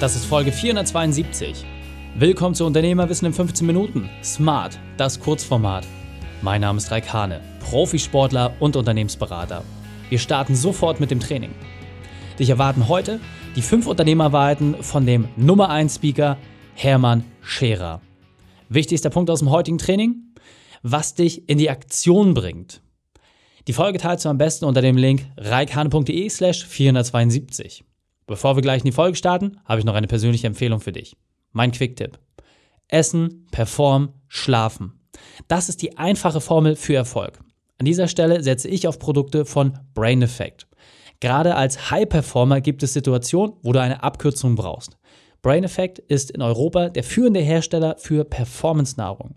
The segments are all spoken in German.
Das ist Folge 472. Willkommen zu Unternehmerwissen in 15 Minuten. Smart, das Kurzformat. Mein Name ist Raik Hane, Profisportler und Unternehmensberater. Wir starten sofort mit dem Training. Dich erwarten heute die fünf Unternehmerwahrheiten von dem Nummer 1 Speaker Hermann Scherer. Wichtigster Punkt aus dem heutigen Training? Was dich in die Aktion bringt. Die Folge teilst du am besten unter dem Link reikhane.de slash 472. Bevor wir gleich in die Folge starten, habe ich noch eine persönliche Empfehlung für dich. Mein Quick-Tipp. Essen, Perform, Schlafen. Das ist die einfache Formel für Erfolg. An dieser Stelle setze ich auf Produkte von Brain Effect. Gerade als High-Performer gibt es Situationen, wo du eine Abkürzung brauchst. Brain Effect ist in Europa der führende Hersteller für Performance-Nahrung.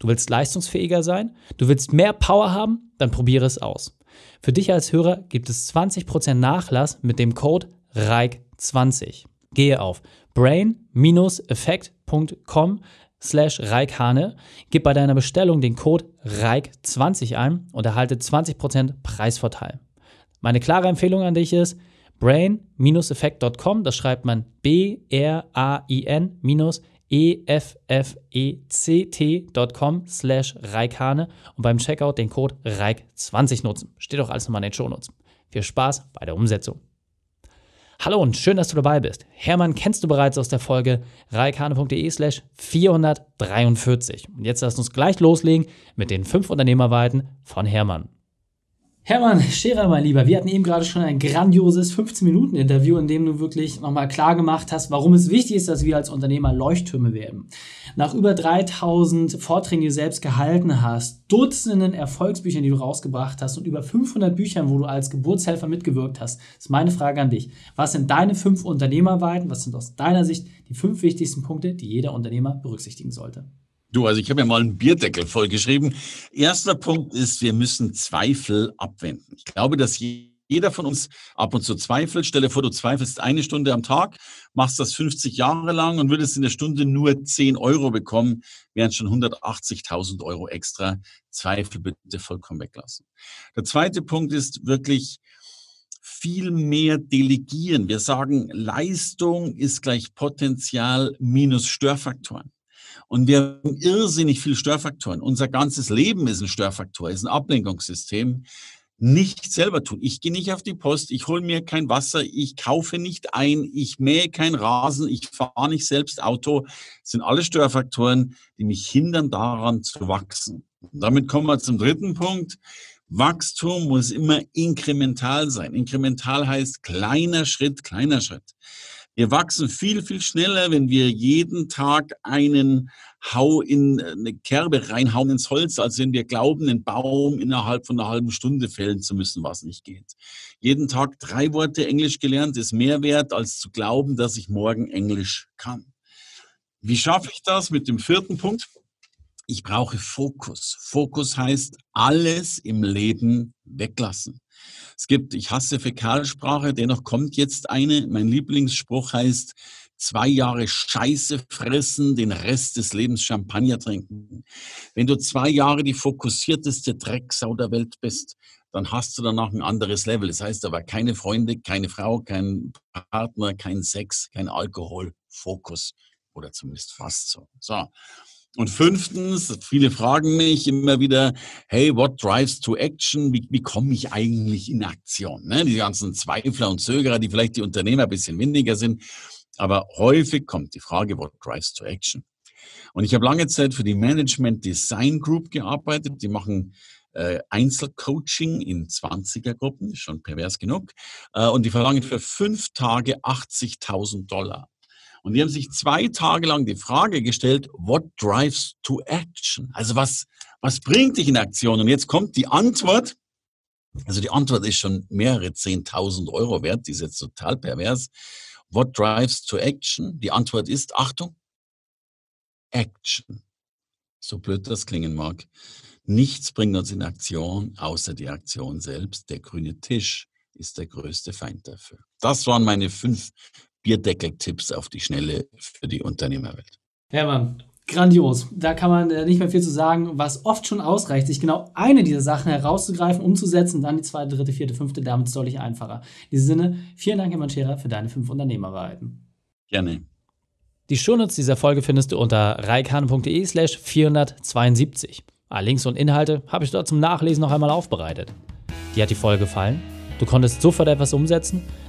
Du willst leistungsfähiger sein, du willst mehr Power haben, dann probiere es aus. Für dich als Hörer gibt es 20% Nachlass mit dem Code Reik20. Gehe auf brain-effekt.com slash reikhane, gib bei deiner Bestellung den Code REIK20 ein und erhalte 20% Preisvorteil. Meine klare Empfehlung an dich ist brain-effekt.com, das schreibt man B-R-A-I-N-E-F-F-E-C-T.com slash reikhane und beim Checkout den Code REIK20 nutzen. Steht auch alles nochmal in den Shownotes. Viel Spaß bei der Umsetzung. Hallo und schön, dass du dabei bist. Hermann kennst du bereits aus der Folge reikane.de slash 443. Und jetzt lass uns gleich loslegen mit den fünf Unternehmerweiten von Hermann. Hermann Scherer, mein Lieber, wir hatten eben gerade schon ein grandioses 15-Minuten-Interview, in dem du wirklich nochmal klar gemacht hast, warum es wichtig ist, dass wir als Unternehmer Leuchttürme werden. Nach über 3000 Vorträgen, die du selbst gehalten hast, Dutzenden Erfolgsbüchern, die du rausgebracht hast und über 500 Büchern, wo du als Geburtshelfer mitgewirkt hast, ist meine Frage an dich. Was sind deine fünf Unternehmerweiten? Was sind aus deiner Sicht die fünf wichtigsten Punkte, die jeder Unternehmer berücksichtigen sollte? Du, also ich habe ja mal einen Bierdeckel vollgeschrieben. Erster Punkt ist, wir müssen Zweifel abwenden. Ich glaube, dass jeder von uns ab und zu zweifelt. Stelle vor, du zweifelst eine Stunde am Tag, machst das 50 Jahre lang und würdest in der Stunde nur 10 Euro bekommen, wären schon 180.000 Euro extra. Zweifel bitte vollkommen weglassen. Der zweite Punkt ist wirklich, viel mehr delegieren. Wir sagen, Leistung ist gleich Potenzial minus Störfaktoren. Und wir haben irrsinnig viele Störfaktoren. Unser ganzes Leben ist ein Störfaktor, ist ein Ablenkungssystem. Nicht selber tun. Ich gehe nicht auf die Post, ich hole mir kein Wasser, ich kaufe nicht ein, ich mähe kein Rasen, ich fahre nicht selbst Auto. Das sind alle Störfaktoren, die mich hindern daran zu wachsen. Und damit kommen wir zum dritten Punkt. Wachstum muss immer inkremental sein. Inkremental heißt kleiner Schritt, kleiner Schritt. Wir wachsen viel, viel schneller, wenn wir jeden Tag einen Hau in äh, eine Kerbe reinhauen ins Holz, als wenn wir glauben, einen Baum innerhalb von einer halben Stunde fällen zu müssen, was nicht geht. Jeden Tag drei Worte Englisch gelernt ist mehr wert, als zu glauben, dass ich morgen Englisch kann. Wie schaffe ich das mit dem vierten Punkt? Ich brauche Fokus. Fokus heißt alles im Leben weglassen. Es gibt, ich hasse Fäkalsprache, dennoch kommt jetzt eine. Mein Lieblingsspruch heißt, zwei Jahre Scheiße fressen, den Rest des Lebens Champagner trinken. Wenn du zwei Jahre die fokussierteste Drecksau der Welt bist, dann hast du danach ein anderes Level. Das heißt aber keine Freunde, keine Frau, kein Partner, kein Sex, kein Alkohol, Fokus. Oder zumindest fast so. So. Und fünftens, viele fragen mich immer wieder, hey, what drives to action? Wie, wie komme ich eigentlich in Aktion? Ne? Die ganzen Zweifler und Zögerer, die vielleicht die Unternehmer ein bisschen weniger sind. Aber häufig kommt die Frage, what drives to action? Und ich habe lange Zeit für die Management Design Group gearbeitet. Die machen äh, Einzelcoaching in 20er-Gruppen, schon pervers genug. Äh, und die verlangen für fünf Tage 80.000 Dollar. Und die haben sich zwei Tage lang die Frage gestellt, what drives to action? Also was, was bringt dich in Aktion? Und jetzt kommt die Antwort. Also die Antwort ist schon mehrere 10.000 Euro wert. Die ist jetzt total pervers. What drives to action? Die Antwort ist, Achtung, Action. So blöd das klingen mag. Nichts bringt uns in Aktion, außer die Aktion selbst. Der grüne Tisch ist der größte Feind dafür. Das waren meine fünf Bierdeckel-Tipps auf die Schnelle für die Unternehmerwelt. Hermann, grandios. Da kann man äh, nicht mehr viel zu sagen, was oft schon ausreicht, sich genau eine dieser Sachen herauszugreifen, umzusetzen, dann die zweite, dritte, vierte, fünfte, damit ist es deutlich einfacher. In diesem Sinne, vielen Dank, Hermann Scherer, für deine fünf Unternehmerwahrheiten. Gerne. Die Shownotes dieser Folge findest du unter reikane.de slash 472. Alle Links und Inhalte habe ich dort zum Nachlesen noch einmal aufbereitet. Dir hat die Folge gefallen? Du konntest sofort etwas umsetzen?